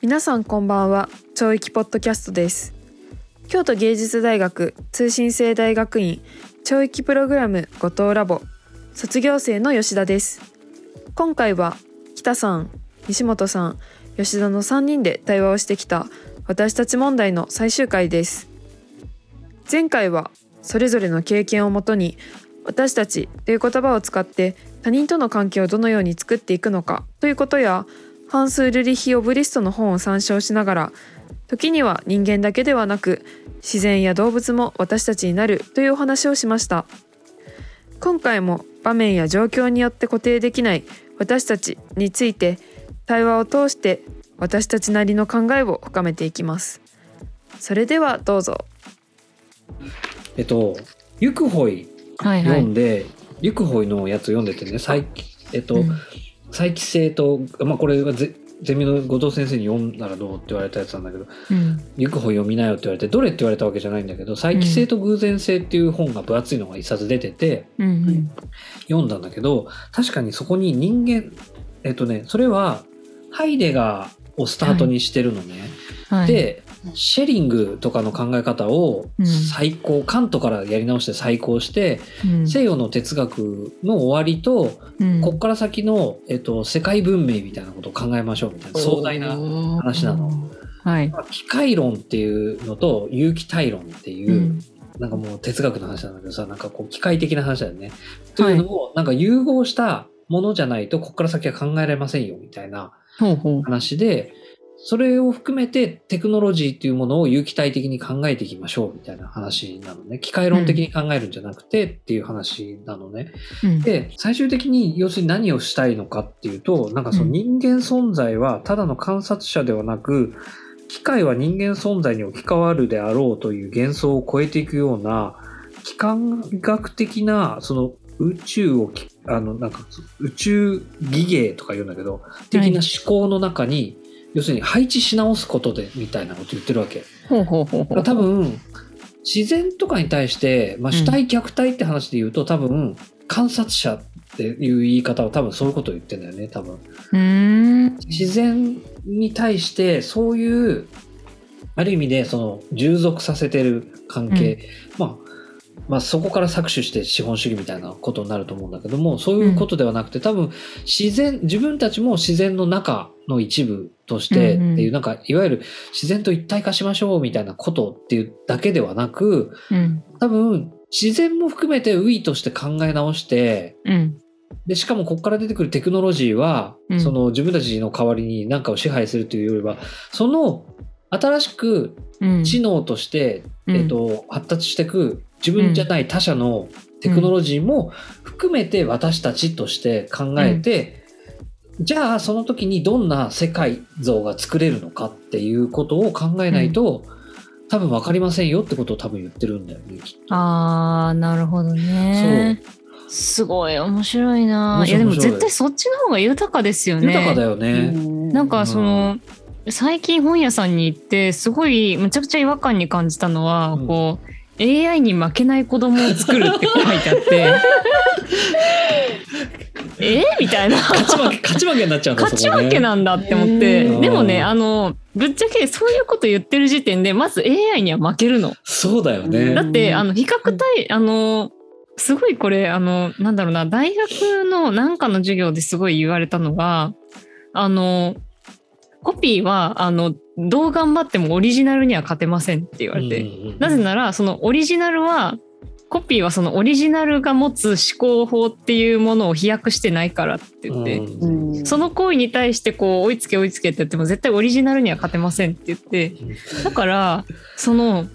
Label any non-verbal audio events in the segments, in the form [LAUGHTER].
皆さんこんばんは。超域ポッドキャストです。京都芸術大学通信制大学院超域プログラム後藤ラボ。卒業生の吉田です。今回は北さん西本さん吉田の3人で対話をしてきた私たち問題の最終回です。前回はそれぞれの経験をもとに私たちという言葉を使って他人との関係をどのように作っていくのかということやハンス・ルリヒ・オブリストの本を参照しながら時には人間だけではなく自然や動物も私たちになるというお話をしました。今回も場面や状況によって固定できない私たちについて対話を通して私たちなりの考えを深めていきます。それではどうぞ。えっとゆくほいはい読んで、ゆくほい。のやつ読んでてね再えっと、うん再帰性とまあこれはゼゼミの後藤先生に読んだらどうって言われたやつなんだけどうん「ゆくほい読みなよ」って言われてどれって言われたわけじゃないんだけど「再帰性と偶然性」っていう本が分厚いのが一冊出ててうん読んだんだけど確かにそこに人間えっとねそれはハイデガーをスタートにしてるのね。はい。でシェリングとかの考え方をうん。再考、カントからやり直して再考して、うん。西洋の哲学の終わりと、うん。こっから先の、えっと、世界文明みたいなことを考えましょうみたいな壮大な話なの。はい。まあ機械論っていうのと有機体論っていう、うん。なんかもう哲学の話なんだけどさなんかこう機械的な話だよね。というのをなんか融合したものじゃないとこっから先は考えられませんよみたいな話で、それを含めてテクノロジーっていうものを有機体的に考えていきましょうみたいな話なのね。機械論的に考えるんじゃなくてっていう話なのね。うんで、最終的に要するに何をしたいのかっていうと、なんかその人間存在はただの観察者ではなく、機械は人間存在に置き換わるであろうという幻想を超えていくような、機関学的な、その宇宙をき、あの、なんか宇宙技芸とか言うんだけど、的な思考の中に、要するに配置し直すことでみたいなこと言ってるわけ。多分自然とかに対して、まあ、主体虐待って話で言うと、多分観察者っていう言い方は多分そういうことを言ってんだよね多分。自然に対してそういうある意味でその従属させてる関係、まあまあそこから搾取して資本主義みたいなことになると思うんだけどもそういうことではなくて多分自然自分たちも自然の中の一部としてってうん。うんいうなんかいわゆる自然と一体化しましょうみたいなことっていうだけではなくうん。多分自然も含めてウィーとして考え直してうん。でしかもここから出てくるテクノロジーは、うん。その自分たちの代わりに何かを支配するというよりはその新しくうん。知能として、うん。えっと発達していく自分じゃない他者のテクノロジーも含めて私たちとして考えて、じゃあその時にどんな世界像が作れるのかっていうことを考えないと、多分分かりませんよってことを多分言ってるんだよねきっと。あーなるほどね。すごい面白いな。いやでも絶対そっちの方が豊かですよね。豊かだよね。なんかその、最近本屋さんに行ってすごいむちゃくちゃ違和感に感じたのは、うん。こう AI に負けない子供を作るって書いてあって。[LAUGHS] え？みたいな。勝ち負け勝ち負けになっちゃうんだ勝ち負けなんだって思って、うん。でもねあのぶっちゃけそういうこと言ってる時点でまず AI には負けるの。そうだよね。だってあの比較対あのすごいこれあのなんだろうな大学のなんかの授業ですごい言われたのがあのコピーはあのどう頑張ってもオリジナルには勝てませんって言われて、うんうんうんなぜならそのオリジナルはコピーはそのオリジナルが持つ思考法っていうものを飛躍してないからって言って、うん。その行為に対してこう追いつけ追いつけって言っても絶対オリジナルには勝てませんって言って。だからその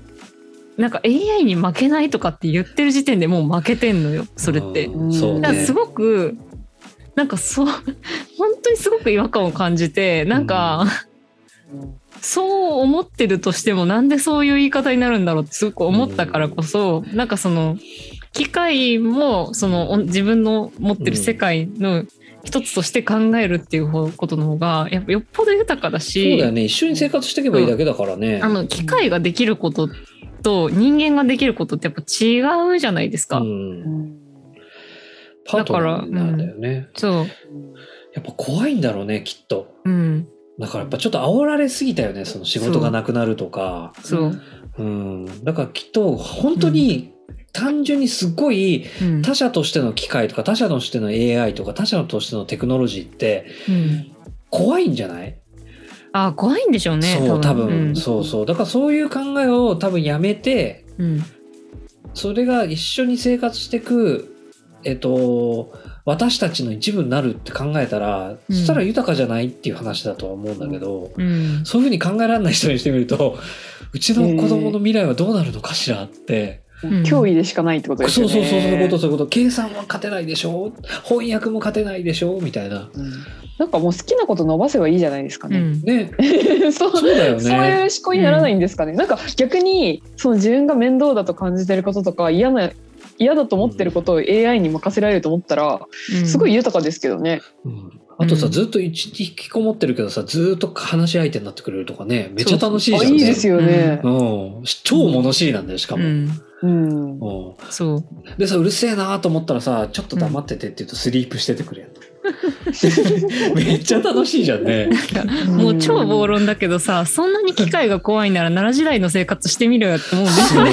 なんか AI に負けないとかって言ってる時点でもう負けてんのよそれって。うん。ね。だからす。ごくなんかそう本当にすごく違和感を感じてなんか、そう思ってるとしてもなんでそういう言い方になるんだろうってすごく思ったからこそ、なんかその機械もそのお自分の持ってる世界の一つとして考えるっていう方ことの方がやっぱよっぽど豊かだそうしだよね。一緒に生活していけばいいだけだからね。あの機械ができることと人間ができることってやっぱ違うじゃないですか。うんパートナーなんだよね。そうやっぱ怖いんだろうね、きっと。うんだからやっぱちょっと煽られすぎたよね、その仕事がなくなるとか。そう。うん。だからきっと本当に単純にすごいうん他者としての機械とか他者としての AI とか他者としてのテクノロジーってうん怖いんじゃない？あー怖いんでしょうね。そう、多分、うんそうそう。だからそういう考えを多分やめて、うんそれが一緒に生活していく、えっと、私たちの一部になるって考えたら、うんそしたら豊かじゃないっていう話だとは思うんだけど、うんそういうふうに考えられない人にしてみると、うちの子供の未来はどうなるのかしらって、うん脅威でしかないってことですよね。そうそうそう、そういうこと、そういうこと、計算は勝てないでしょ翻訳も勝てないでしょみたいな。うんなんかもう好きなこと伸ばせばいいじゃないですかね。うんね、[LAUGHS] そうそうだよね。そういう思考にならないんですかね。なんか逆にその自分が面倒だと感じてることとか嫌な嫌だと思ってることを AI に任せられると思ったらうんすごい豊かですけどね。うんあとさ、うんずっと引きこもってるけどさ、ずっと話し相手になってくれるとかね、めっちゃ楽しいあじゃん、ね。いいですよね。うん。超物知りなんだよ、しかも。うんうん。うんそうでさ、うるせえなと思ったらさ、ちょっと黙っててって言うとスリープしててくれるの。[LAUGHS] めっちゃ楽しいじゃんね。[LAUGHS] もう超暴論だけどさそんなに機械が怖いなら奈良時代の生活してみろよって思うんですよね。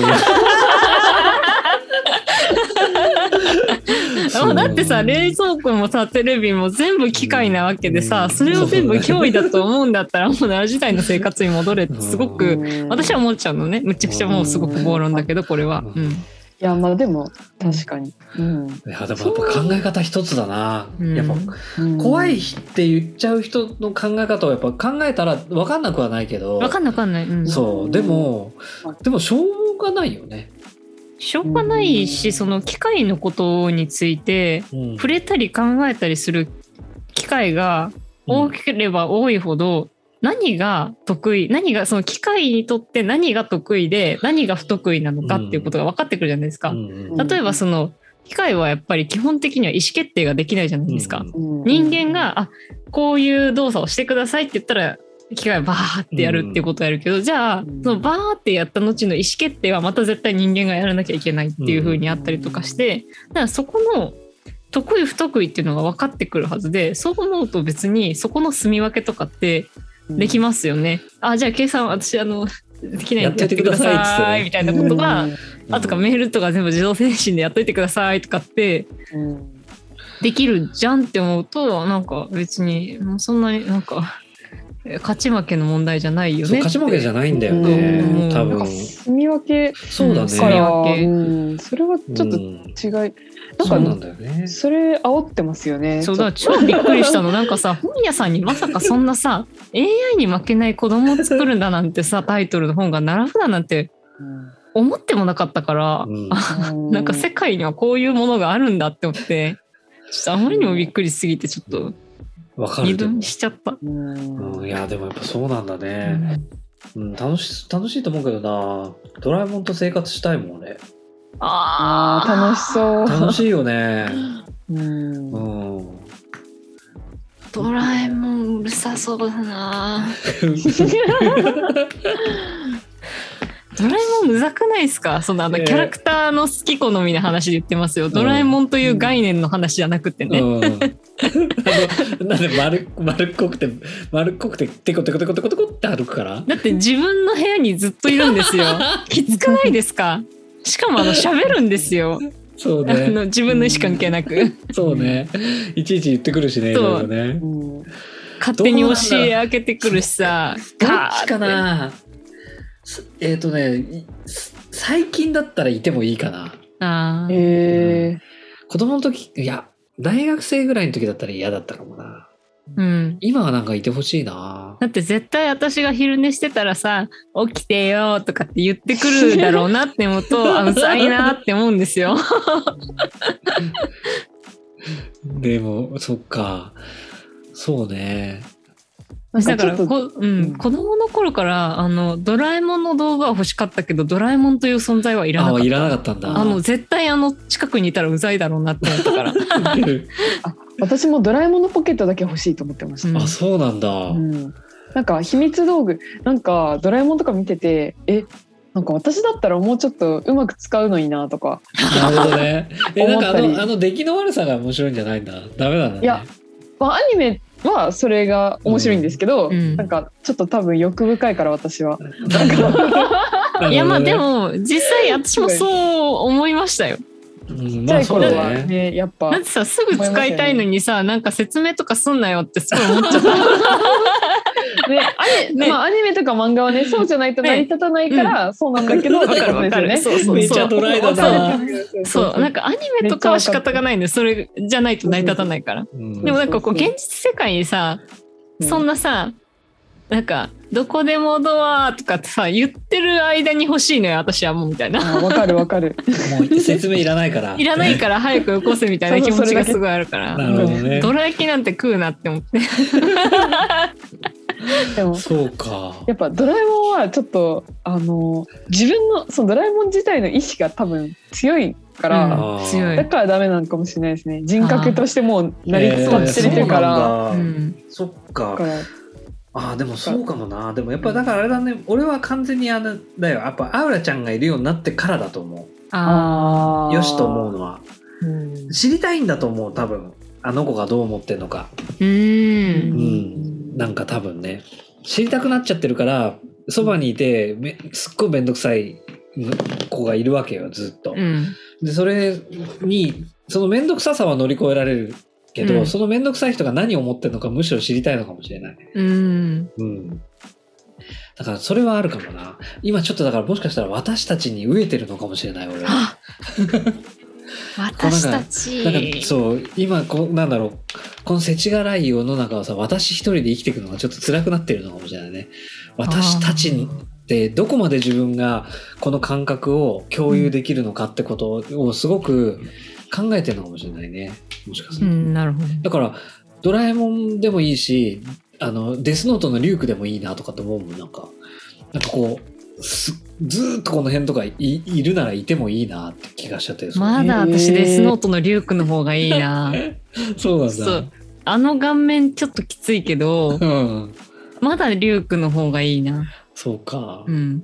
あだってさ冷蔵庫もさテレビも全部機械なわけでさうんそれを全部脅威だと思うんだったらもう奈良時代の生活に戻れってすごうくうん私は思っちゃうのねむちゃくちゃもうすごく暴論だけどこれは。うんいやまあでも確かに。うん。いや、でもやっぱ考え方一つだな。うんやっぱうん怖いって言っちゃう人の考え方をやっぱ考えたら分かんなくはないけど。わかんないわかんない。うんそう。でも、でもしょうがないよね。しょうがないしその機械のことについてうん。触れたり考えたりする機会が多ければ多いほど何が得意何がその機械にとって何が得意で何が不得意なのかっていうことが分かってくるじゃないですか。うんうん。例えばその機械はやっぱり基本的には意思決定ができないじゃないですか。うん。うん。人間があこういう動作をしてくださいって言ったら機械はバーってやるってことをやるけど、じゃあうん。そのバーってやった後の意思決定はまた絶対人間がやらなきゃいけないっていう風にあったりとかして、だからそこの得意不得意っていうのが分かってくるはずでそう思うと別にそこの住み分けとかってできますよね。あじゃあ計算私あのできないんでやってくださいみたいなことが、うん。あとかメールとか全部自動返信でやっといてくださいとかってうん。できるじゃんって思うとなんか別にもうそんなになんかえ勝ち負けの問題じゃないよね勝ち負けじゃないんだようんね。多なんか分。住み分けそうだね。住み分けうん、それはちょっとうん違い、そうなんなんかだよね。それ煽ってますよね。そうだちょっ超びっくりしたのなんかさ本屋さんにまさかそんなさ AI に負けない子供を作るんだなんてさタイトルの本が並ぶだなんて思ってもなかったから、なんか世界にはこういうものがあるんだって思ってちょっとあまりにもびっくりしすぎてちょっとわかる二度見。しちゃった。うんうんいやでもやっぱそうなんだうね。んうん楽し楽しいと思うけどな。ドラえもんと生活したいもんね。あー楽しそう。楽しいよね。うんうん。ドラえもんうるさそうだな [LAUGHS] ドラえもんうざくないですか？そのあのねキャラクターの好き好みの話で言ってますよ。ドラえもんという概念の話じゃなくてね。うん、あ [LAUGHS] のなんで丸丸っこくて丸っこくてテコテコテコテコテコって歩くから？だって自分の部屋にずっといるんですよ。きつくないですか？しかもあの喋るんですよ。あそうね。の自分の意思関係なく。[LAUGHS] そうね。いちいち言ってくるしねいそう。ろいろね。うん勝手に教え開けてくるしさ。どっちかな？すえっ、とね最近だったらいてもいいかな。あえ子供の時いや大学生ぐらいの時だったら嫌だったかもなうん。今はなんかいてほしいなだって絶対私が昼寝してたらさ「起きてよ」とかって言ってくるだろうなって思うとあうざいなって思うんですよ。[LAUGHS] でもそっかそうねだからこ、うん。うん。子供の頃からあのドラえもんの動画は欲しかったけどドラえもんという存在はいらなかった。あいらなかったんだ。あの絶対あの近くにいたらうざいだろうなって思ったから。[LAUGHS] 私もドラえもんのポケットだけ欲しいと思ってました。うんあそうなんだ、うん。なんか秘密道具なんかドラえもんとか見ててえなんか私だったらもうちょっとうまく使うのになとか。なるほどね。えなんかあのあの出来の悪さが面白いんじゃないんだ。ダメなんだね。いやまあアニメはそれが面白いんですけど、うんなんかちょっと多分欲深いから私は。いやまあでも、も実際私もそう思いましたよ。うんまあそうだね。ねやっぱだってさすぐ使いたいのにさなんか説明とかすんなよってすごい思っちゃった。[LAUGHS] ね、アニね。まあアニメとか漫画はねそうじゃないと成り立たないから、そうなんだけど、わかるわかる。ってことですよね。そうそうめっちゃドライだな。そう。なんかアニメとかは仕方がないんでそれじゃないと成り立たないから。うん。でもなんかこう。現実世界にさそんなさなんか「どこでもドア」とかってさ言ってる間に欲しいのよ私はもうみたいな。あわかるわかる。もう説明いらないから。いらないから早くよこせみたいな気持ちがすごいあるから。[LAUGHS] なるほどね。ドラ焼きなんて食うなって思って。[LAUGHS] でもそうか。やっぱドラえもんはちょっとあの自分のそのドラえもん自体の意志が多分強いから、うんだからダメなのかもしれないですね。人格としてもう成り立ってるから。えーそうなんだうんそっだかか。らああでもそうかもな。でもやっぱだからあれだね。俺は完全にあれだよ。やっぱアウラちゃんがいるようになってからだと思ああう。よしと思うのは。ーうん知りたいんだと思う多分。あの子がどう思ってんのか。うー。うんん。なんか多分ね。知りたくなっちゃってるから、そばにいてめすっごいめんどくさい子がいるわけよずっと。うん。でそれにその面倒くささは乗り越えられるけど、うんその面倒くさい人が何を思ってるのかむしろ知りたいのかもしれない。うん。うん。だからそれはあるかもな。今ちょっとだからもしかしたら私たちに飢えてるのかもしれない俺は。私たち。なんかそう今こうなんだろうこの世知辛い世の中をさ私一人で生きていくのがちょっと辛くなってるのかもしれないね。私たちってどこまで自分がこの感覚を共有できるのかってことをすごく考えてるのかもしれないね。もしかすると。うん、なるほど。だからドラえもんでもいいしあのデスノートのリュークでもいいなとかと思うもんなんかなんかこうすずーっとこの辺とかいいるならいてもいいなって気がしちゃってまだ私デスノートのリュークの方がいいな。[LAUGHS] そうなんだ。あの顔面ちょっときついけど、うんまだリュークの方がいいな。そうかう。ん。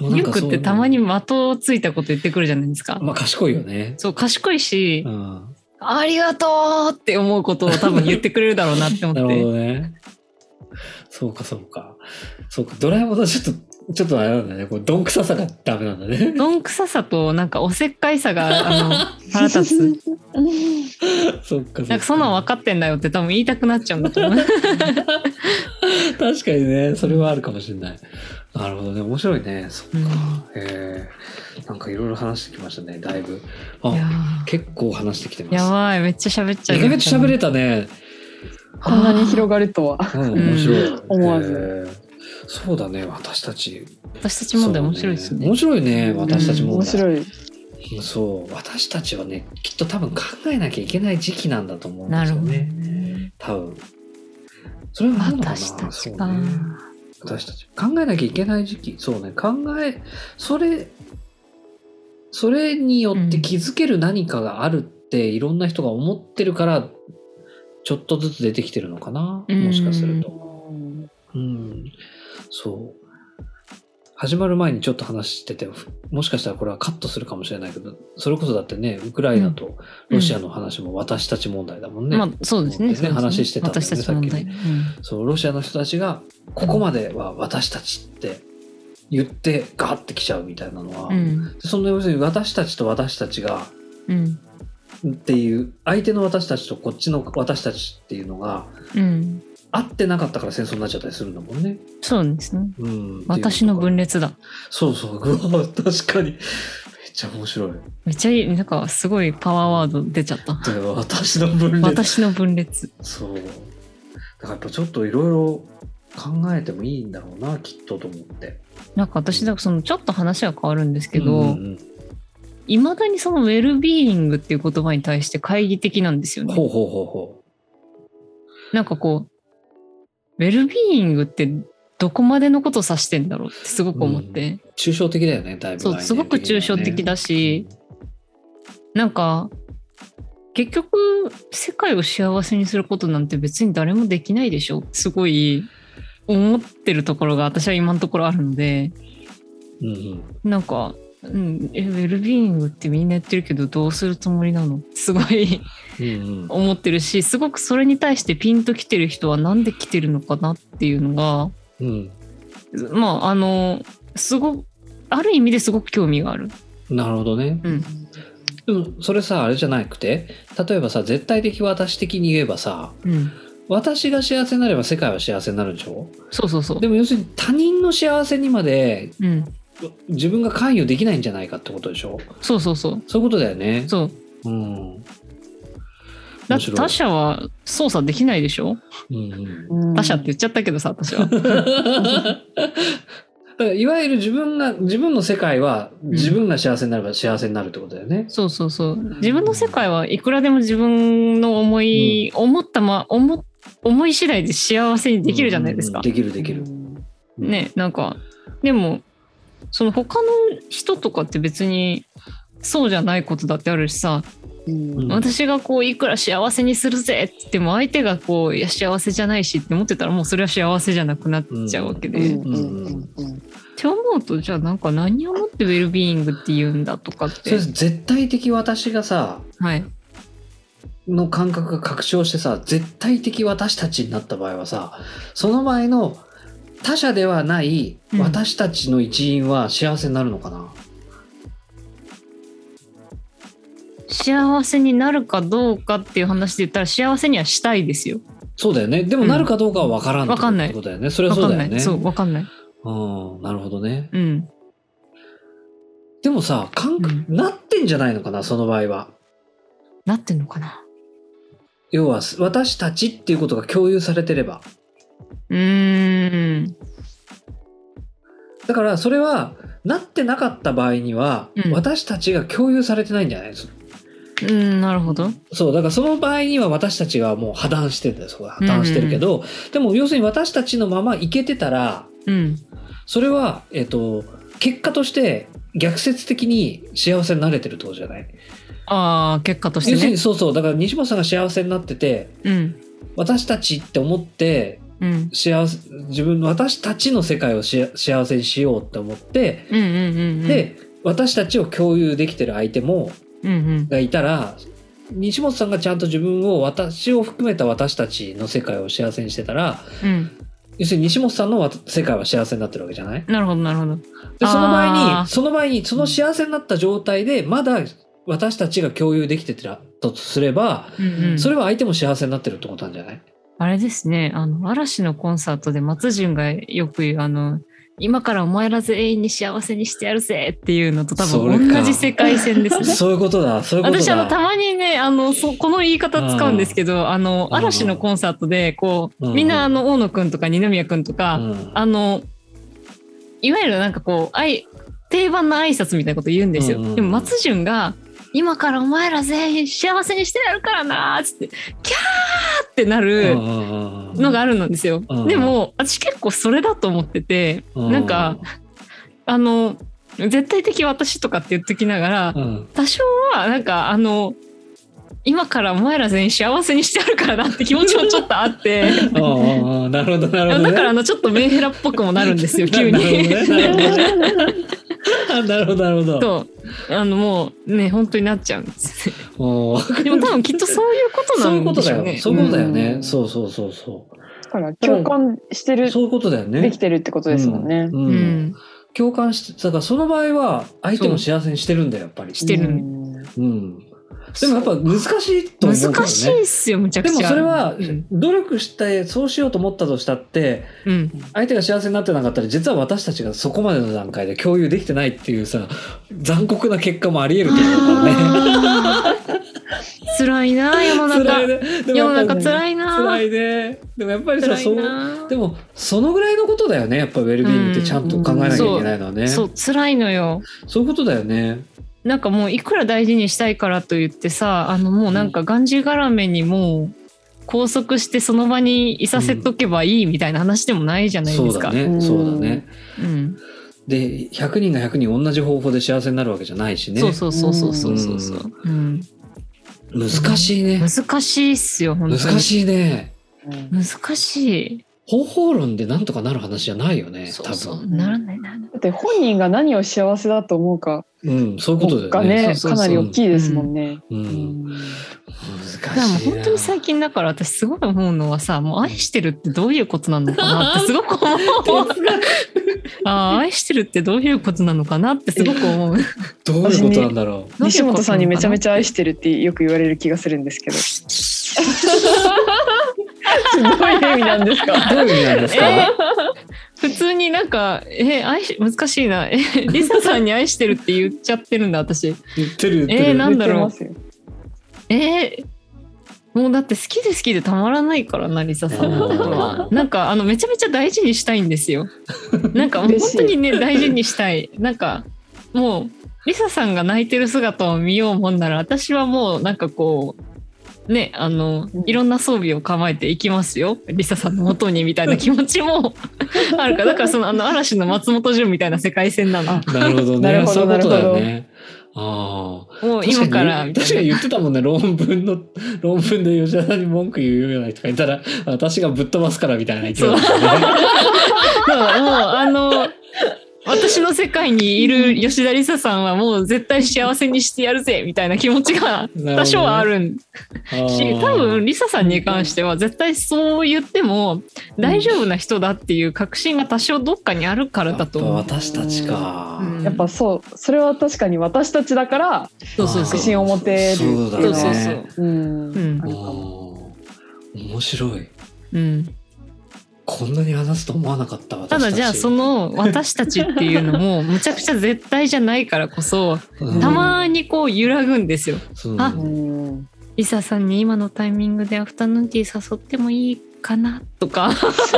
リュークってたまに的をついたこと言ってくるじゃないですか。まあ賢いよね。そう、賢いしう、ん。ありがとうって思うことを多分言ってくれるだろうなって思なるほって。どね。そうかそうか。そうか。ドラえもんはちょっと、ちょっとあれなんだね。こうどんくささがダメなんだね。どんくささとなんかおせっかいさが [LAUGHS] あの腹立つ。そっかそっか。なんかそんなん分かってんだよって多分言いたくなっちゃうんだと思う。[LAUGHS] 確かにね、それはあるかもしれない。なるほどね、面白いね。そっか。うんへえ。なんかいろいろ話してきましたね、だいぶ。あ、結構話してきてます。やばいめっちゃ喋っちゃう。意外と喋れたね。こんなに広がるとは。うん、面白い。思わずそうだね、私たち。私たち問題面白いですね。面白いね、私たち問題。面白い。そう、私たちはね、きっと多分考えなきゃいけない時期なんだと思うんでなるほどすよね。ね。多分。それはあるのかな？私たちか。そうね私たち。考えなきゃいけない時期。そうね。考え、それ、それによって気づける何かがあるって、いろんな人が思ってるから、ちょっとずつ出てきてるのかな。うんもしかすると。うん。そう。始まる前にちょっと話してて、もしかしたらこれはカットするかもしれないけど、それこそだってね、ウクライナとロシアの話も私たち問題だもんね。まあそうですね。すね話してたんだよね。さっうんそう、ロシアの人たちが、ここまでは私たちって言ってガーってきちゃうみたいなのは、うん。その要するに私たちと私たちがうん。っていう、相手の私たちとこっちの私たちっていうのが、うん。合ってなかったから戦争になっちゃったりするんだもんね。そうですね。うん。私の分裂。裂だ。そうそう、う [LAUGHS] わ確かに。めっちゃ面白い。めっちゃいい。なんかすごいパワーワード出ちゃった。で私の分裂。私の分裂。そう。だからやっぱちょっといろいろ考えてもいいんだろうな、きっとと思って。なんか私だそのちょっと話は変わるんですけど、うんうんいまだにそのウェルビーイングっていう言葉に対して懐疑的なんですよね。ほうほうほうほなんかこう、ウェルビーイングってどこまでのことを指してんだろうってすごく思って。う。抽象的だよね、だいぶ、そう、すごく抽象的だし、なんか、結局、世界を幸せにすることなんて別に誰もできないでしょすごい思ってるところが私は今のところあるので、うんうん。なんか、うん、えウェルビーイングってみんな言ってるけどどうするつもりなの？すごいうんうん。思ってるしすごくそれに対してピンときてる人はなんで来てるのかなっていうのがうん。まああのすごある意味ですごく興味がある。なるほどね。うん。でもそれさあれじゃなくて例えばさ絶対的私的に言えばさうん、私が幸せになれば世界は幸せになるでしょ？そうそうそう。でも要するに他人の幸せにまでうん、自分が関与できないんじゃないかってことでしょ？そうそうそう。そういうことだよね。そう。うん。だって他者は操作できないでしょ？うんうん他者って言っちゃったけどさ、私は。[LAUGHS] だからいわゆる自分が自分の世界は自分が幸せになれば幸せになるってことだよね。そうそうそう。自分の世界はいくらでも自分の思い、思ったま、思、思い次第で幸せにできるじゃないですかうん。できるできる。ね、なんか、でも、その他の人とかって別にそうじゃないことだってあるしさ、うん。私がこういくら幸せにするぜって言っても相手がこういや幸せじゃないしって思ってたらもうそれは幸せじゃなくなっちゃうわけで、って思うとじゃあなんか何をもってウェルビーイングって言うんだとかっそてれ絶対的私がさはい。の感覚が拡張してさ絶対的私たちになった場合はさその場合の他者ではないうん。私たちの一員は幸せになるのかな、幸せになるかどうかっていう話で言ったら幸せにはしたいですよ。そうだよね。でもうんなるかどうかは分からんってわかんないことだよね。それはわかんない、そうだよね。そうわかんない。うんなるほどね。うん。でもさ感覚、なってんじゃないのかなその場合は。なってんのかな？要は私たちっていうことが共有されてればうーん。だからそれはなってなかった場合には、うん。私たちが共有されてないんじゃないですうんなるほど。そうだからその場合には私たちがもう破談してるんだよ。そこは破談してるけど、でも要するに私たちのままいけてたらうん。それはえっ、と結果として逆説的に幸せになれてるってことじゃない、ああ結果としてね。要するにそうそうだから西本さんが幸せになっててうん。私たちって思ってうん。幸せ自分の私たちの世界をし幸せにしようって思って、うんうんうんうん。で私たちを共有できてる相手もうんうん。がいたら西本さんがちゃんと自分を私を含めた私たちの世界を幸せにしてたらうん。要するに西本さんのわ世界は幸せになってるわけじゃない？なるほどなるほど。でその場合あー。にその場合にその幸せになった状態でまだ私たちが共有できてたとすれば、うんうん。それは相手も幸せになってるってことなんじゃない？あれですね、あの、嵐のコンサートで松潤がよく言う、あの、今からお前ら全員に幸せにしてやるぜっていうのと多分同じ世界線ですね。[LAUGHS] そういうことだ。そういうことだ。私あのたまにねあのそこの言い方使うんですけどあのうん。嵐のコンサートでこうみんなあの大野くんとか二宮くんとかうん。あのいわゆるなんかこうあい定番の挨拶みたいなこと言うんですよ。でも松潤が今からお前ら全員幸せにしてやるからなーっつってキャーってなうるのがあるんですよ。うん。でも私結構それだと思っててうん。なんかあの絶対的私とかって言っときながらうん。多少はなんかあの今からお前ら全員幸せにしてやるからなって気持ちもちょっとあって。うんうんうんなるほどなるほど、ね、だからあのちょっとメンヘラっぽくもなるんですよ [LAUGHS] 急なるほどに。ねなるほどね。なるほどなるほど。[LAUGHS] そう。あのもうね本当になっちゃうんです。[LAUGHS] でも多分きっとそういうことそうないうんことだよでしょうね。そういうことだよね、うん。そうそうそうそだから共感してるうそういうことだよね。できてるってことですもんね。うんう、ん、共感してだからその場合は相手も幸せにしてるんだよやっぱり。してる。うん。うんでもやっぱ難しいと思うけどね難しいっすよむちゃくでちゃ。もそれはうん努力してそうしようと思ったとしたってうん相手が幸せになってなかったら実は私たちがそこまでの段階で共有できてないっていうさ残酷な結果もありえると思うからね。[LAUGHS] 辛いな世の中辛いね。世の中辛いな辛いね。でもやっぱりさそでもそのぐらいのことだよねやっぱウェルビーイングってちゃんと考えなきゃいけないのはね。そう辛いのよ。そういうことだよね。なんかもういくら大事にしたいからと言ってさあのもうなんかがんじがらめにもう拘束してその場にいさせとけばいいみたいな話でもないじゃないですか。そうだね。そうだね。うんで100人が100人同じ方法で幸せになるわけじゃないしね。そうそうそうそうそうそうそう、うん難しいね。難しいっすよ本当に難しいね。うん難し方法論でなんとかなる話じゃないよね。いそう多そう分。ならないならないだって本人が何を幸せだと思うかうん、そういうことだね。ねかなり大きいですもんね。う。うんん難しいな。本当に最近だから私すごい思うのはさもう愛してるってどういうことなのかなってすごく思う [LAUGHS] ああ愛してるってどういうことなのかなってすごく思うどういうことなんだろう。西本さんにめちゃめちゃ愛ししてるってよく言われる気がするんですけど。[LAUGHS] どういう意味なんですか？どういう意味なんですか？[LAUGHS] え普通になんかえ愛し難しいな。えリサさんに愛してるって言っちゃってるんだ私。言ってる言ってる。えーなんだろう言ってますよ。えーもうだって好きで好きでたまらないからなリサさんのことは。[LAUGHS] なんかあのめちゃめちゃ大事にしたいんですよ。なんか本当にね大事にしたい。なんかもうリサさんが泣いてる姿を見ようもんなら私はもうなんかこうねあのうんいろんな装備を構えていきますよリサさんの元にみたいな気持ちも [LAUGHS] あるからだからそのあの嵐の松本潤みたいな世界線なのあなるほどね。なるほどそういうことだよね。ああ。もう今から確かに言ってたもんね論文の [LAUGHS] 論文で吉田に文句言うような人がいたら私がぶっ飛ばすからみたいな勢いだったね。だからもうあの私の世界にいる吉田梨沙さんはもう絶対幸せにしてやるぜみたいな気持ちが [LAUGHS] 多少はあるんし、多分梨沙さんに関しては絶対そう言っても大丈夫な人だっていう確信が多少どっかにあるからだと思う。やっぱ私たちか。うんやっぱそうそれは確かに私たちだからそうそうそう。確信を持てるってそういうだのはそうそうそうね。うんうん面白い。うん、こんなに話すと思わなかった私たち。ただじゃあその [LAUGHS] 私たちっていうのもむちゃくちゃ絶対じゃないからこそうん。たまにこう揺らぐんですよ。そう。あうん。リサさんに今のタイミングでアフタヌーンティー誘ってもいいかな？とか。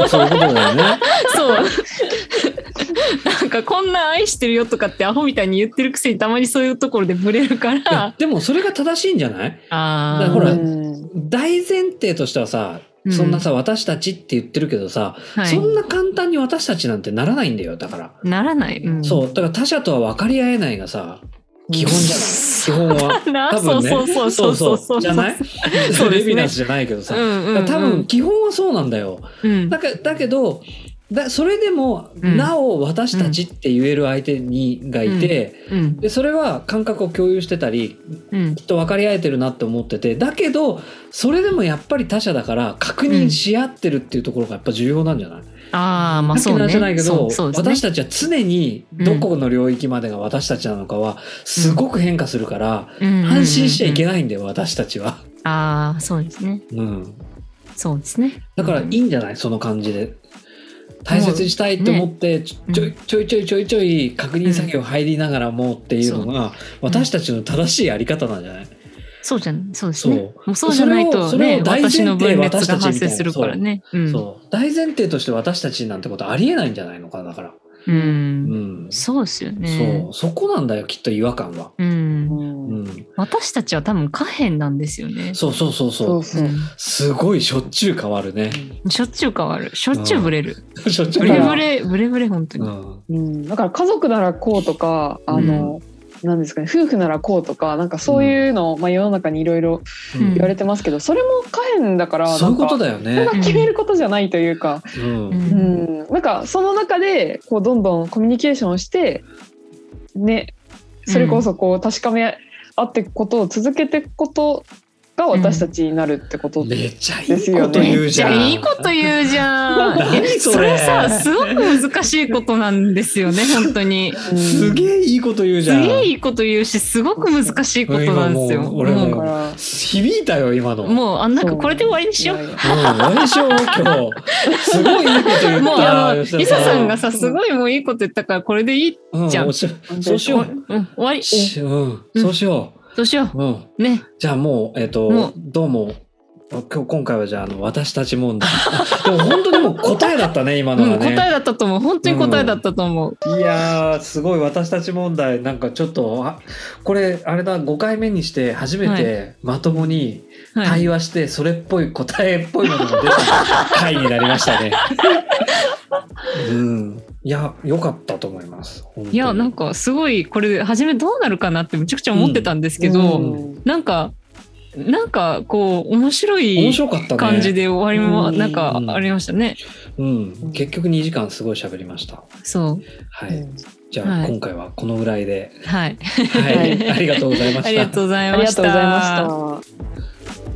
そういうことだよね。[LAUGHS] そう。なんかこんな愛してるよとかってアホみたいに言ってるくせにたまにそういうところでブレるから。でもそれが正しいんじゃない？あー。だからほらうん大前提としてはさ、うんそんなさ私たちって言ってるけどさ、はい。そんな簡単に私たちなんてならないんだよだから、ならない、うん、そう。だから他者とは分かり合えないがさ基本じゃない。基本は。な多分ね。そうそうそうそうそう。じゃない？そうね。レヴィナスじゃないけどさ、うんうん、うん、多分基本はそうなんだよ。うん。だけだけどだそれでも、うん。なお私たちって言える相手にがいて、うん。でそれは感覚を共有してたりうん。きっと分かり合えてるなって思っててだけどそれでもやっぱり他者だから確認し合ってるっていうところがやっぱ重要なんじゃない、ああまあそうね。さっきの話じゃないけそど、うそうですね。私たちは常にどこの領域までが私たちなのかはすごく変化するから、安心しちゃいけないないんだよ私たちは、ああそうですね。うん、そうですね。だからいいんじゃない？その感じで大切にしたいって思ってちょ,、ねちょいちょいちょいちょい確認作業入りながらもっていうのが、私たちの正しいやり方なんじゃない、そうじゃん。そうですね。そう。もうそうじゃないとねそれを大前提私たがち発生するからね。う。ん。そう。大前提として私たちなんてことありえないんじゃないのかだから、ううん。んそうですよね。そう。そこなんだよきっと違和感は、ううんうんん、私たちは多分可変なんですよね。そうそうそうそう。そうそう。うん。すごいしょっちゅう変わるね、しょっちゅう変わる。しょっちゅうブレる。しょっちゅうブレブレブレブレ本当に。うん。うん、だから家族ならこうとかあの、なんですかね。夫婦ならこうとかなんかそういうの、まあ、世の中にいろいろうん。言われてますけど、それも可変だからそういうことだだよね。決めることじゃないというか、うん。ううん。ん、なんかその中でこうどんどんコミュニケーションをしてねそれこそこう確かめあっていくことを続けていくことが私たちになるってことめっちゃいですよねいこと言うめっちゃじゃんいいこと言うじゃん。それさ、すごく難しいことなんですよね、[LAUGHS] 本当に。うんすげえいいこと言うすじゃんげえいいこと言うし、すごく難しいことなんですよ。今もう俺も響いたよ今のもう、あ、なんかこれで終わりにしよう。いやいやうん、何しよう今日。すごいいいこと言った。もうあの、リサさんがさ、すごいもういいこと言ったから、これでいい。うんじゃんそうしよう。うん、終わり。しうん、そうしよどうしよう。うん。う。ね。じゃあもう、えっ、ともう、どうも、今日今回はじゃあ、あの、私たち問題。[LAUGHS] でも本当にもう答えだったね、今うん、のはね。答えだったと思う。本当に答えだったと思う。いやー、すごい私たち問題。なんかちょっと、あこれ、あれだ、5回目にして初めてまともにはい。対話して、それっぽい答えっぽいものが出た回になりましたね。[LAUGHS] うん。いや、良かったと思います。いや、なんかすごい、これ、初めどうなるかなってむちゃくちゃ思ってたんですけど、うんなんか、なんかこう、面白い面白かったね。感じで終わりも、うんなんかありましたね。うん。結局2時間すごい喋りました。そう。はい。じゃあ、はい今回はこのぐらいで。はい。はい。[LAUGHS] ありがとうございました。ありがとうございあました。りがとうございました。